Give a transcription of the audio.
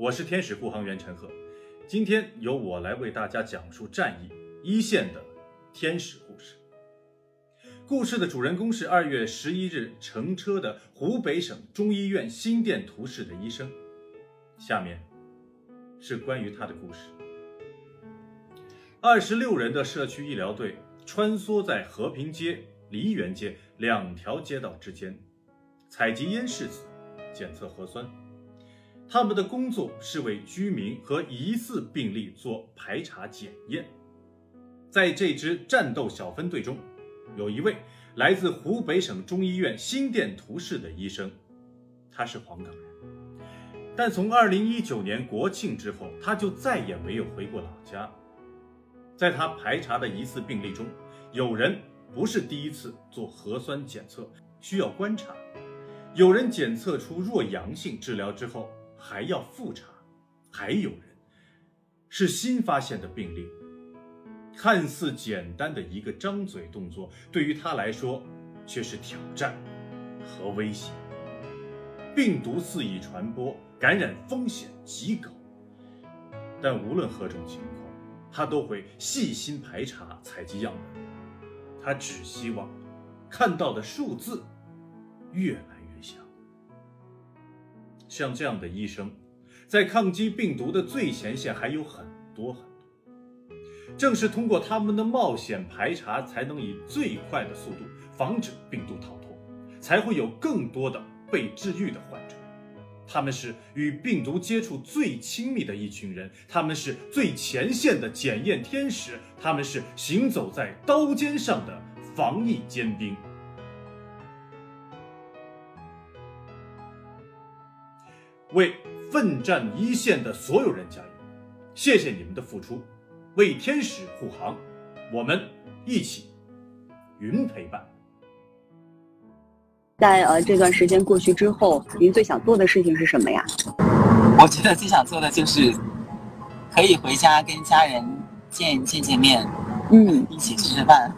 我是天使护航员陈赫，今天由我来为大家讲述战役一线的天使故事。故事的主人公是二月十一日乘车的湖北省中医院心电图室的医生。下面是关于他的故事。二十六人的社区医疗队穿梭在和平街、梨园街两条街道之间，采集咽拭子，检测核酸。他们的工作是为居民和疑似病例做排查检验。在这支战斗小分队中，有一位来自湖北省中医院心电图室的医生，他是黄冈人，但从2019年国庆之后，他就再也没有回过老家。在他排查的疑似病例中，有人不是第一次做核酸检测，需要观察；有人检测出弱阳性，治疗之后。还要复查，还有人是新发现的病例。看似简单的一个张嘴动作，对于他来说却是挑战和威胁。病毒肆意传播，感染风险极高。但无论何种情况，他都会细心排查、采集样本。他只希望看到的数字越来。像这样的医生，在抗击病毒的最前线还有很多很多。正是通过他们的冒险排查，才能以最快的速度防止病毒逃脱，才会有更多的被治愈的患者。他们是与病毒接触最亲密的一群人，他们是最前线的检验天使，他们是行走在刀尖上的防疫尖兵。为奋战一线的所有人加油！谢谢你们的付出，为天使护航，我们一起云陪伴。在呃这段时间过去之后，您最想做的事情是什么呀？我觉得最想做的就是可以回家跟家人见见见面，嗯，一起吃吃饭。